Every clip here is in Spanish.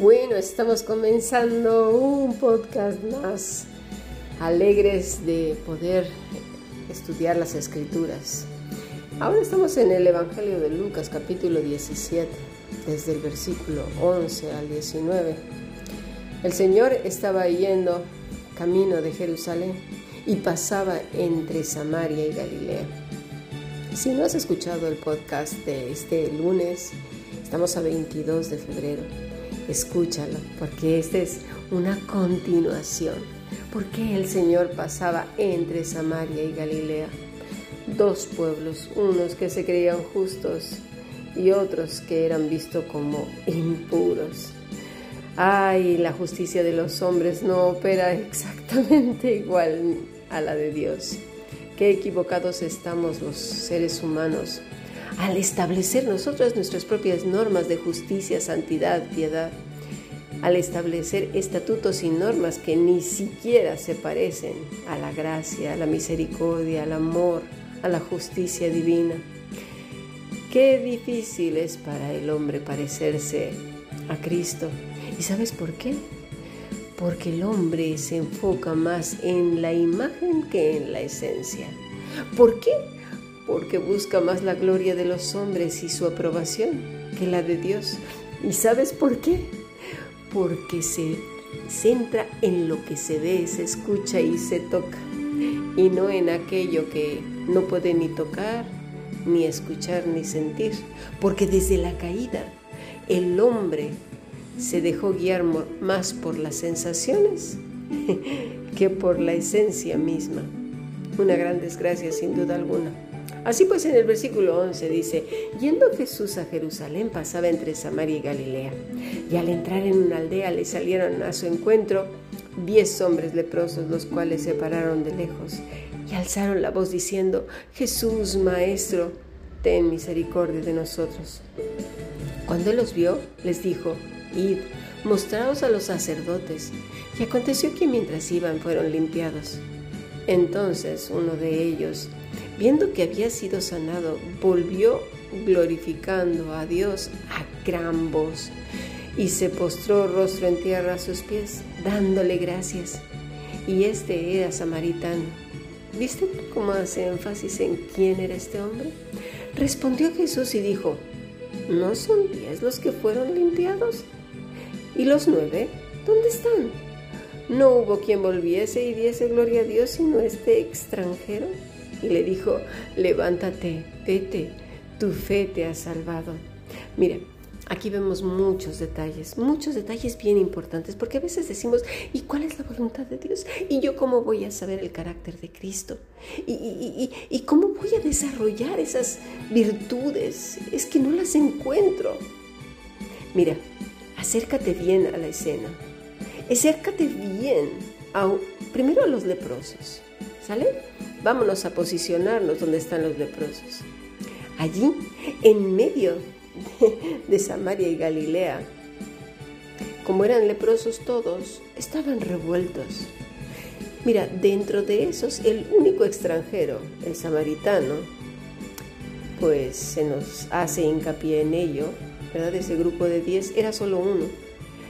Bueno, estamos comenzando un podcast más alegres de poder estudiar las escrituras. Ahora estamos en el Evangelio de Lucas capítulo 17, desde el versículo 11 al 19. El Señor estaba yendo camino de Jerusalén y pasaba entre Samaria y Galilea. Si no has escuchado el podcast de este lunes, estamos a 22 de febrero escúchalo, porque esta es una continuación. Porque el Señor pasaba entre Samaria y Galilea? Dos pueblos, unos que se creían justos y otros que eran vistos como impuros. Ay, la justicia de los hombres no opera exactamente igual a la de Dios. Qué equivocados estamos los seres humanos al establecer nosotros nuestras propias normas de justicia, santidad, piedad, al establecer estatutos y normas que ni siquiera se parecen a la gracia, a la misericordia, al amor, a la justicia divina. Qué difícil es para el hombre parecerse a Cristo. ¿Y sabes por qué? Porque el hombre se enfoca más en la imagen que en la esencia. ¿Por qué? Porque busca más la gloria de los hombres y su aprobación que la de Dios. ¿Y sabes por qué? Porque se centra en lo que se ve, se escucha y se toca, y no en aquello que no puede ni tocar, ni escuchar, ni sentir, porque desde la caída el hombre se dejó guiar más por las sensaciones que por la esencia misma. Una gran desgracia sin duda alguna. Así pues en el versículo 11 dice, yendo Jesús a Jerusalén pasaba entre Samaria y Galilea, y al entrar en una aldea le salieron a su encuentro diez hombres leprosos, los cuales se pararon de lejos y alzaron la voz diciendo, Jesús, Maestro, ten misericordia de nosotros. Cuando los vio, les dijo, Id, mostraos a los sacerdotes. Y aconteció que mientras iban fueron limpiados. Entonces uno de ellos, Viendo que había sido sanado, volvió glorificando a Dios a gran voz y se postró rostro en tierra a sus pies, dándole gracias. Y este era samaritano. ¿Viste cómo hace énfasis en quién era este hombre? Respondió Jesús y dijo, ¿no son diez los que fueron limpiados? ¿Y los nueve? ¿Dónde están? No hubo quien volviese y diese gloria a Dios sino este extranjero y le dijo, levántate, vete, tu fe te ha salvado. Mira, aquí vemos muchos detalles, muchos detalles bien importantes, porque a veces decimos, ¿y cuál es la voluntad de Dios? ¿Y yo cómo voy a saber el carácter de Cristo? ¿Y, y cómo voy a desarrollar esas virtudes? Es que no las encuentro. Mira, acércate bien a la escena. Acércate bien a, primero a los leprosos. ¿Sale? Vámonos a posicionarnos donde están los leprosos. Allí, en medio de Samaria y Galilea, como eran leprosos todos, estaban revueltos. Mira, dentro de esos, el único extranjero, el samaritano, pues se nos hace hincapié en ello, ¿verdad? Ese grupo de diez era solo uno.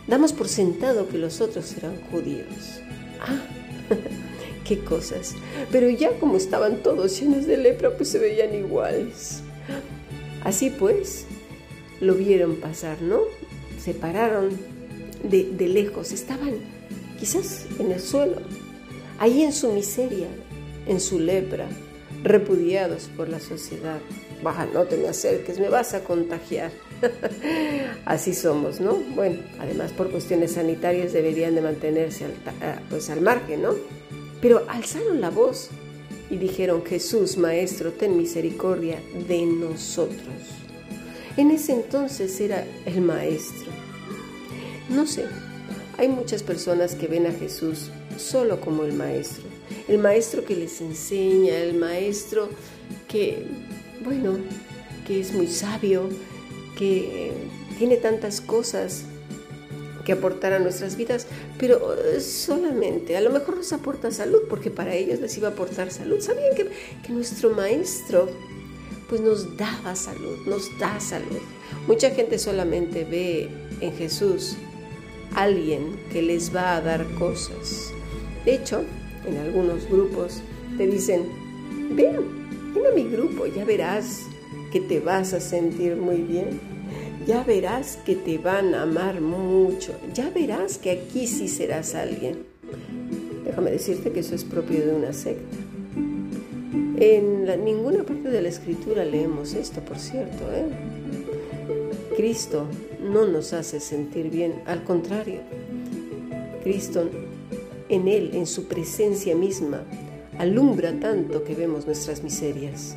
Damos por sentado que los otros eran judíos. Ah, qué cosas. Pero ya como estaban todos llenos de lepra, pues se veían iguales. Así pues, lo vieron pasar, ¿no? Se pararon de, lejos, estaban quizás en el suelo, ahí en su miseria, en su lepra, repudiados por la sociedad. Baja, no te me acerques, me vas a contagiar. Así somos, ¿no? Bueno, además por cuestiones sanitarias deberían de mantenerse al, pues al margen, ¿no? Pero alzaron la voz y dijeron, Jesús, Maestro, ten misericordia de nosotros. En ese entonces era el Maestro. No sé, hay muchas personas que ven a Jesús solo como el Maestro. El Maestro que les enseña, el Maestro que, bueno, que es muy sabio, que tiene tantas cosas que aportar a nuestras vidas, pero eh, solamente, a lo mejor nos aporta salud, porque para ellos les iba a aportar salud. ¿Sabían que, que nuestro maestro pues nos daba salud, nos da salud? Mucha gente solamente ve en Jesús alguien que les va a dar cosas. De hecho, en algunos grupos te dicen, ven, ven a mi grupo, ya verás que te vas a sentir muy bien. Ya verás que te van a amar mucho. Ya verás que aquí sí serás alguien. Déjame decirte que eso es propio de una secta. En ninguna parte de la escritura leemos esto, por cierto. ¿eh? Cristo no nos hace sentir bien, al contrario. Cristo en Él, en su presencia misma, alumbra tanto que vemos nuestras miserias.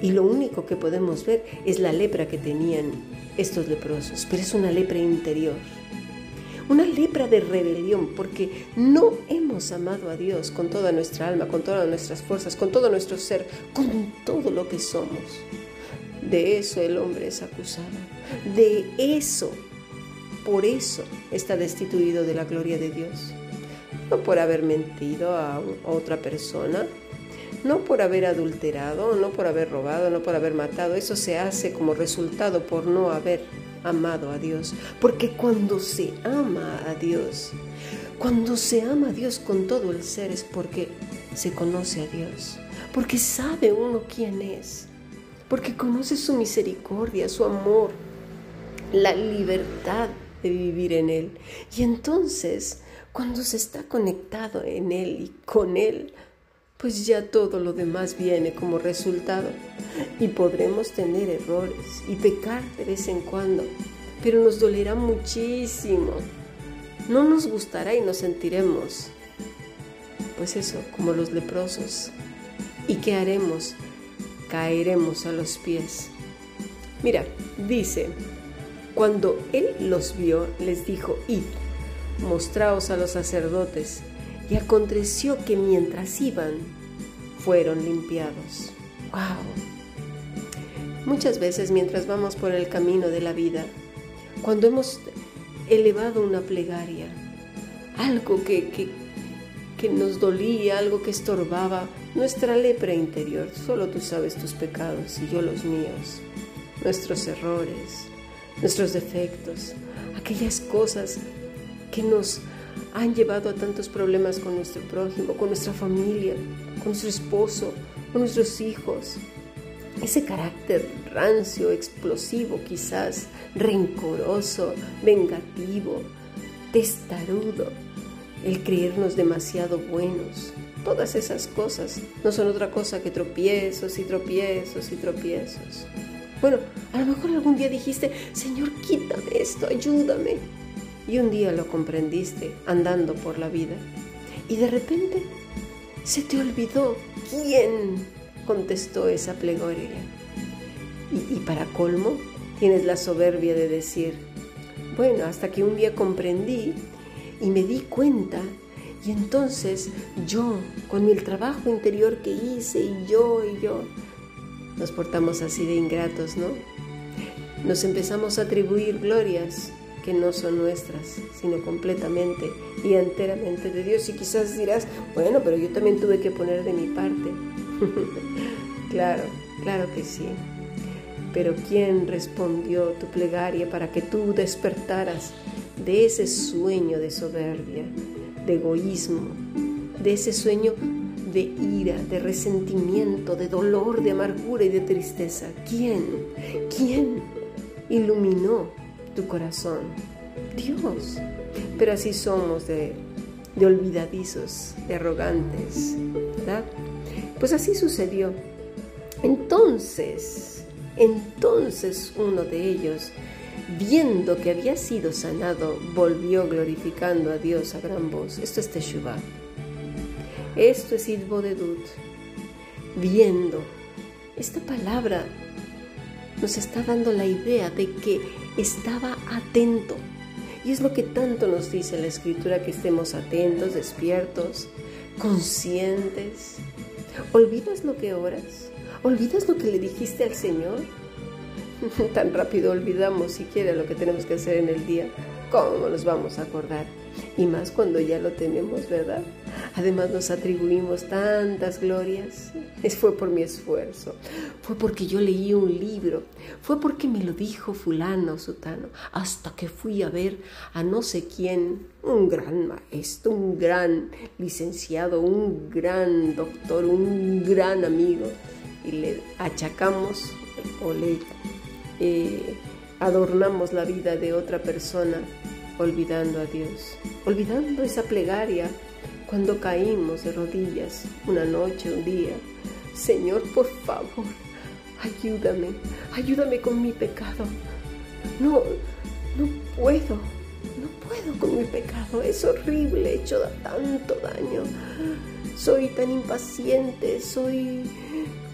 Y lo único que podemos ver es la lepra que tenían estos leprosos, pero es una lepra interior. Una lepra de rebelión, porque no hemos amado a Dios con toda nuestra alma, con todas nuestras fuerzas, con todo nuestro ser, con todo lo que somos. De eso el hombre es acusado. De eso, por eso está destituido de la gloria de Dios. No por haber mentido a otra persona, no por haber adulterado, no por haber robado, no por haber matado. Eso se hace como resultado por no haber amado a Dios. Porque cuando se ama a Dios, cuando se ama a Dios con todo el ser es porque se conoce a Dios, porque sabe uno quién es, porque conoce su misericordia, su amor, la libertad de vivir en Él. Y entonces, cuando se está conectado en Él y con Él, pues ya todo lo demás viene como resultado y podremos tener errores y pecar de vez en cuando, pero nos dolerá muchísimo. No nos gustará y nos sentiremos, pues eso, como los leprosos. ¿Y qué haremos? Caeremos a los pies. Mira, dice, cuando él los vio, les dijo, id, mostraos a los sacerdotes. Y aconteció que mientras iban, fueron limpiados. ¡Wow! Muchas veces mientras vamos por el camino de la vida, cuando hemos elevado una plegaria, algo que, que, que nos dolía, algo que estorbaba nuestra lepra interior, solo tú sabes tus pecados y yo los míos, nuestros errores, nuestros defectos, aquellas cosas que nos han llevado a tantos problemas con nuestro prójimo, con nuestra familia, con nuestro esposo, con nuestros hijos. Ese carácter rancio, explosivo quizás, rencoroso, vengativo, testarudo, el creernos demasiado buenos. Todas esas cosas no son otra cosa que tropiezos y tropiezos y tropiezos. Bueno, a lo mejor algún día dijiste, Señor, quítame esto, ayúdame y un día lo comprendiste andando por la vida y de repente se te olvidó quién contestó esa plegaria. Y, y, para colmo tienes la soberbia de decir, bueno, hasta que un día comprendí y me di cuenta y entonces yo, con mi trabajo interior que hice y yo y yo, nos portamos así de ingratos, ¿no? Nos empezamos a atribuir glorias que no son nuestras, sino completamente y enteramente de Dios. Y quizás dirás, bueno, pero yo también tuve que poner de mi parte. claro, claro que sí. Pero ¿quién respondió tu plegaria para que tú despertaras de ese sueño de soberbia, de egoísmo, de ese sueño de ira, de resentimiento, de dolor, de amargura y de tristeza? ¿Quién? ¿Quién iluminó tu corazón. Dios. Pero así somos de, de olvidadizos, de arrogantes, ¿verdad? Pues así sucedió. Entonces, entonces uno de ellos, viendo que había sido sanado, volvió glorificando a Dios a gran voz. Esto es Teshuvah. Esto es Idbodedut. Viendo. Esta palabra nos está dando la idea de que estaba atento. Y es lo que tanto nos dice la escritura, que estemos atentos, despiertos, conscientes. ¿Olvidas lo que oras? ¿Olvidas lo que le dijiste al Señor? Tan rápido olvidamos siquiera lo que tenemos que hacer en el día. ¿Cómo nos vamos a acordar? Y más cuando ya lo tenemos, ¿verdad? Además nos atribuimos tantas glorias. Es fue por mi esfuerzo, fue porque yo leí un libro, fue porque me lo dijo fulano o sutano, hasta que fui a ver a no sé quién, un gran maestro, un gran licenciado, un gran doctor, un gran amigo, y le achacamos o le eh, adornamos la vida de otra persona olvidando a Dios, olvidando esa plegaria cuando caímos de rodillas una noche, un día. Señor, por favor, ayúdame, ayúdame con mi pecado. No, no puedo, no puedo con mi pecado. Es horrible, he hecho tanto daño. Soy tan impaciente, soy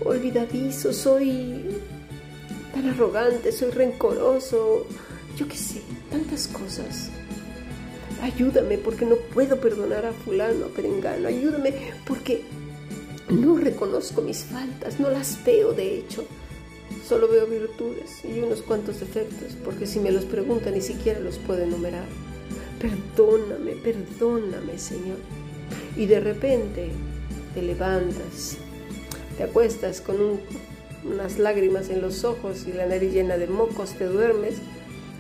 olvidadizo, soy tan arrogante, soy rencoroso, yo qué sé, tantas cosas. Ayúdame porque no puedo perdonar a fulano, a perengano. Ayúdame porque no reconozco mis faltas, no las veo de hecho. Solo veo virtudes y unos cuantos defectos, porque si me los preguntan ni siquiera los puedo enumerar. Perdóname, perdóname, Señor. Y de repente te levantas, te acuestas con unas lágrimas en los ojos y la nariz llena de mocos, te duermes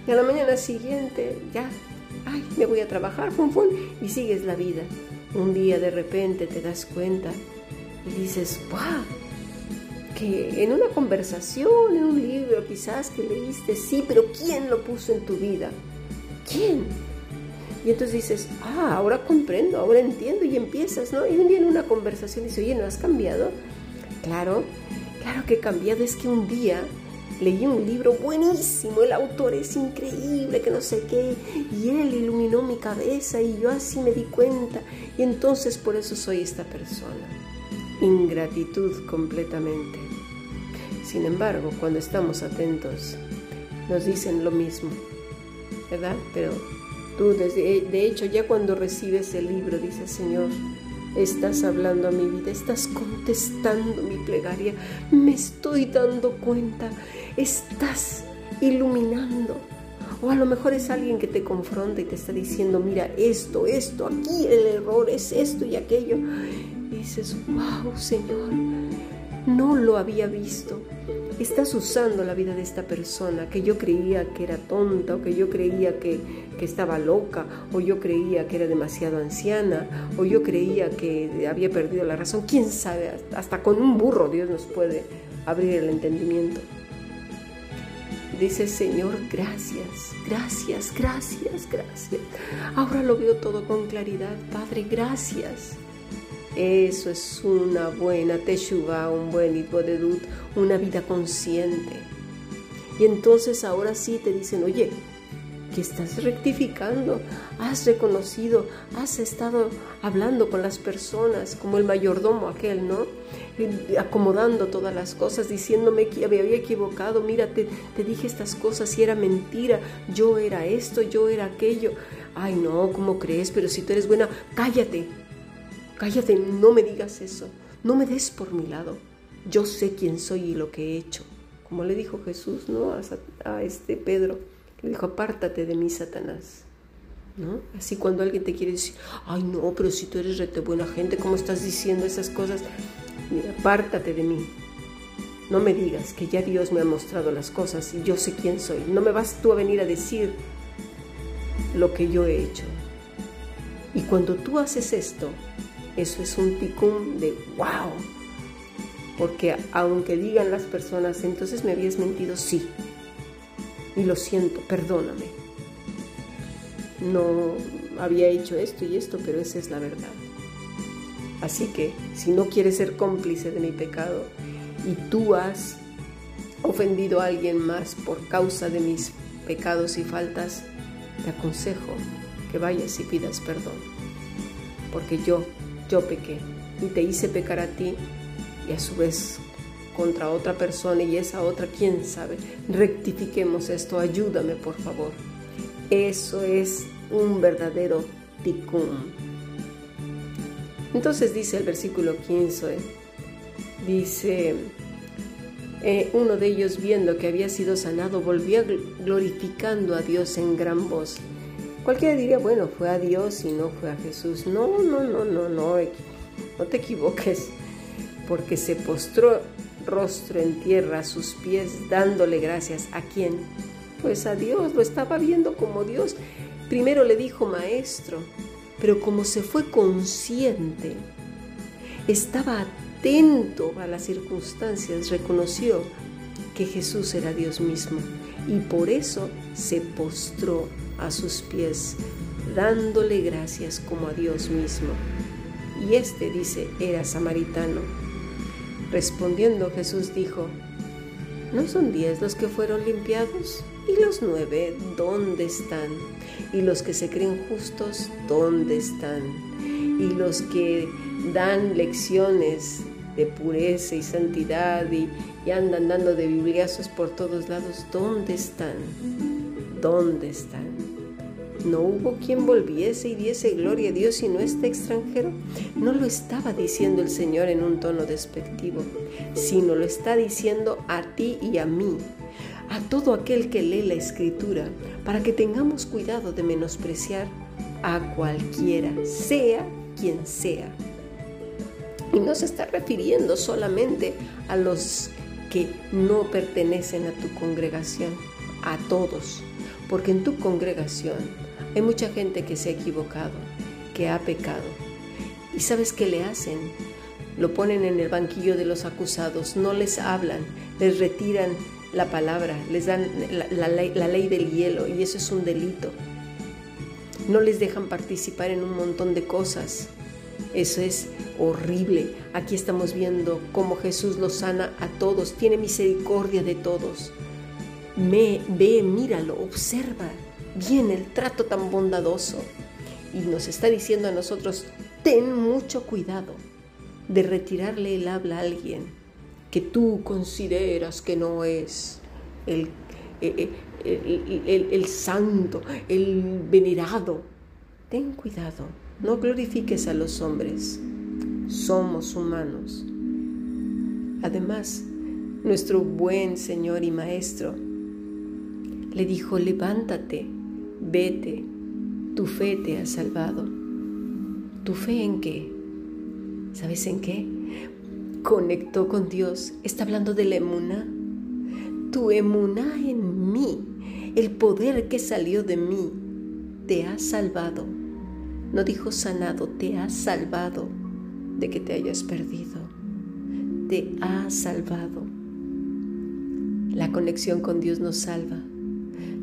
y a la mañana siguiente ya, ay, me voy a trabajar, fum, fum, y sigues la vida. Un día de repente te das cuenta y dices, ¡wow! Que en una conversación, en un libro quizás que leíste, sí, pero ¿quién lo puso en tu vida? ¿Quién? Y entonces dices, ah, ahora comprendo, ahora entiendo y empiezas, ¿no? Y un día en una conversación dices, oye, ¿no has cambiado? Claro, claro que he cambiado, es que un día leí un libro buenísimo, el autor es increíble, que no sé qué, y él iluminó mi cabeza y yo así me di cuenta, y entonces por eso soy esta persona. Ingratitud completamente. Sin embargo, cuando estamos atentos, nos dicen lo mismo, ¿verdad? Pero tú, desde, de hecho, ya cuando recibes el libro, dices, Señor, Estás hablando a mi vida, estás contestando mi plegaria, me estoy dando cuenta, estás iluminando. O a lo mejor es alguien que te confronta y te está diciendo, mira, esto, esto, aquí el error es esto y aquello. Y dices, wow, Señor, no lo había visto. Estás usando la vida de esta persona que yo creía que era tonta o que yo creía que, que estaba loca o yo creía que era demasiado anciana o yo creía que había perdido la razón. ¿Quién sabe? Hasta con un burro Dios nos puede abrir el entendimiento. Dice, Señor, gracias, gracias, gracias, gracias. Ahora lo veo todo con claridad. Padre, gracias. Eso es una buena teshuva, un buen itbodedut, una vida consciente. Y entonces ahora sí te dicen, oye, que estás rectificando, has reconocido, has estado hablando con las personas, como el mayordomo aquel, ¿no? Acomodando todas las cosas, diciéndome que me había equivocado, mira, te, te dije estas cosas y era mentira, yo era esto, yo era aquello. Ay, no, ¿cómo crees? Pero si tú eres buena, cállate, Cállate, no me digas eso, no me des por mi lado. Yo sé quién soy y lo que he hecho. Como le dijo Jesús, ¿no? A, este Pedro, le dijo, apártate de mí, Satanás. ¿No? Así cuando alguien te quiere decir, ay no, pero si tú eres rete buena gente, ¿cómo estás diciendo esas cosas? Mira, apártate de mí. No me digas que ya Dios me ha mostrado las cosas y yo sé quién soy. No me vas tú a venir a decir lo que yo he hecho. Y cuando tú haces esto, eso es un ticún de wow. Porque aunque digan las personas, entonces me habías mentido, sí. Y lo siento, perdóname. No había hecho esto y esto, pero esa es la verdad. Así que si no quieres ser cómplice de mi pecado y tú has ofendido a alguien más por causa de mis pecados y faltas, te aconsejo que vayas y pidas perdón. Porque yo yo pequé y te hice pecar a ti y a su vez contra otra persona y esa otra, quién sabe. Rectifiquemos esto, ayúdame por favor. Eso es un verdadero tikkun. Entonces dice el versículo 15, dice, eh, uno de ellos viendo que había sido sanado volvía glorificando a Dios en gran voz Cualquiera diría, bueno, fue a Dios y no fue a Jesús. No, no, no, no, no, no te equivoques, porque se postró rostro en tierra a sus pies, dándole gracias. ¿A quién? Pues a Dios, lo estaba viendo como Dios. Primero le dijo maestro, pero como se fue consciente, estaba atento a las circunstancias, reconoció que Jesús era Dios mismo y por eso se postró a sus pies, dándole gracias como a Dios mismo. Y este, dice, era samaritano. Respondiendo Jesús dijo, ¿no son diez los que fueron limpiados? ¿Y los nueve dónde están? ¿Y los que se creen justos dónde están? ¿Y los que dan lecciones de pureza y santidad y, andan dando de bibliazos por todos lados, ¿dónde están? ¿Dónde están? ¿No hubo quien volviese y diese gloria a Dios no este extranjero? No lo estaba diciendo el Señor en un tono despectivo, sino lo está diciendo a ti y a mí, a todo aquel que lee la escritura, para que tengamos cuidado de menospreciar a cualquiera, sea quien sea. Y no se está refiriendo solamente a los que no pertenecen a tu congregación, a todos, porque en tu congregación hay mucha gente que se ha equivocado, que ha pecado. ¿Y sabes qué le hacen? Lo ponen en el banquillo de los acusados, no les hablan, les retiran la palabra, les dan la, ley, del hielo y eso es un delito. No les dejan participar en un montón de cosas. Eso es horrible. Aquí estamos viendo cómo Jesús los sana a todos, tiene misericordia de todos. Me, ve, míralo, observa viene el trato tan bondadoso y nos está diciendo a nosotros, ten mucho cuidado de retirarle el habla a alguien que tú consideras que no es el, eh, eh, el, santo, el venerado. Ten cuidado, no glorifiques a los hombres, somos humanos. Además, nuestro buen Señor y Maestro le dijo, levántate, Vete, tu fe te ha salvado. ¿Tu fe en qué? ¿Sabes en qué? Conectó con Dios. Está hablando de la emuna. Tu emuna en mí, el poder que salió de mí, te ha salvado. No dijo sanado, te ha salvado de que te hayas perdido. Te ha salvado. La conexión con Dios nos salva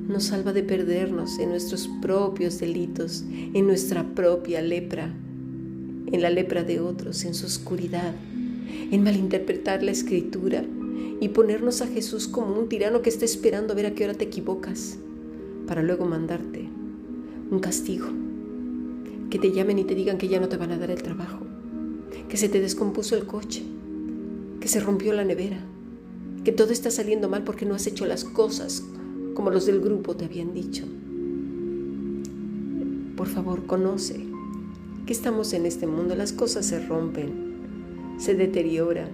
nos salva de perdernos en nuestros propios delitos, en nuestra propia lepra, en la lepra de otros, en su oscuridad, en malinterpretar la escritura y ponernos a Jesús como un tirano que está esperando a ver a qué hora te equivocas para luego mandarte un castigo, que te llamen y te digan que ya no te van a dar el trabajo, que se te descompuso el coche, que se rompió la nevera, que todo está saliendo mal porque no has hecho las cosas como los del grupo te habían dicho. Por favor, conoce que estamos en este mundo, las cosas se rompen, se deterioran.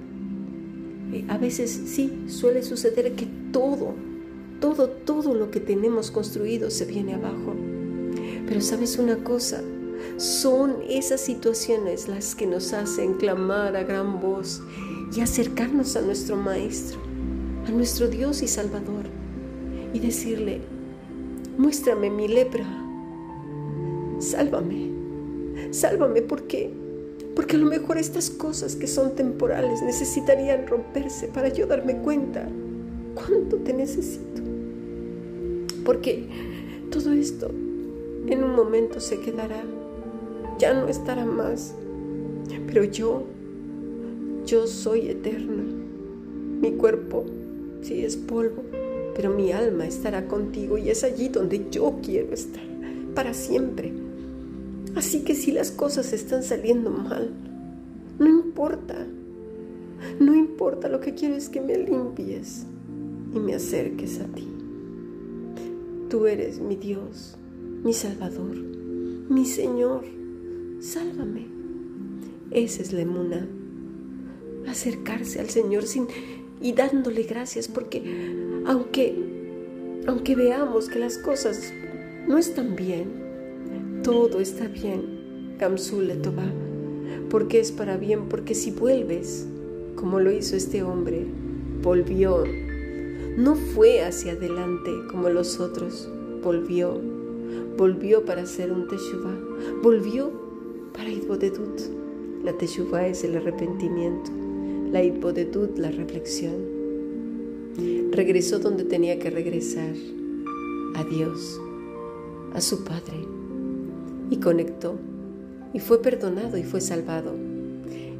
Eh, a veces sí, suele suceder que todo, todo, todo lo que tenemos construido se viene abajo. Pero sabes una cosa, son esas situaciones las que nos hacen clamar a gran voz y acercarnos a nuestro Maestro, a nuestro Dios y Salvador y decirle, muéstrame mi lepra, sálvame, sálvame porque, porque a lo mejor estas cosas que son temporales necesitarían romperse para yo darme cuenta cuánto te necesito. Porque todo esto en un momento se quedará, ya no estará más, pero yo, yo soy eterna, mi cuerpo sí es polvo pero mi alma estará contigo y es allí donde yo quiero estar, para siempre. Así que si las cosas están saliendo mal, no importa, no importa, lo que quiero es que me limpies y me acerques a ti. Tú eres mi Dios, mi Salvador, mi Señor, sálvame. Esa es la emuna, acercarse al Señor sin, y dándole gracias porque aunque, aunque veamos que las cosas no están bien, todo está bien, Gamsul Toba, porque es para bien, porque si vuelves, como lo hizo este hombre, volvió, no fue hacia adelante como los otros, volvió, volvió para hacer un teshuvah, volvió para Itbodedut. La teshuvah es el arrepentimiento, la Itbodedut la reflexión. Regresó donde tenía que regresar, a Dios, a su Padre, y conectó, y fue perdonado y fue salvado.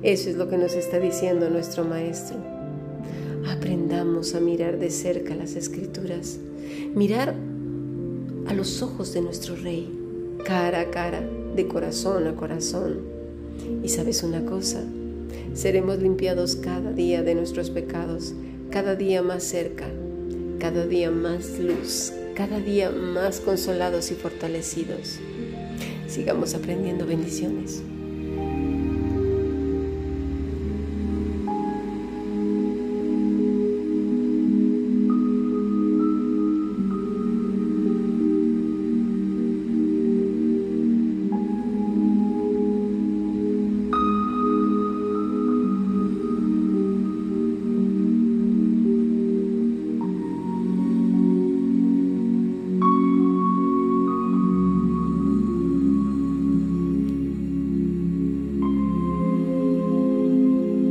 Eso es lo que nos está diciendo nuestro Maestro. Aprendamos a mirar de cerca las escrituras, mirar a los ojos de nuestro Rey, cara a cara, de corazón a corazón. Y sabes una cosa, seremos limpiados cada día de nuestros pecados, cada día más cerca, cada día más luz, cada día más consolados y fortalecidos. Sigamos aprendiendo bendiciones.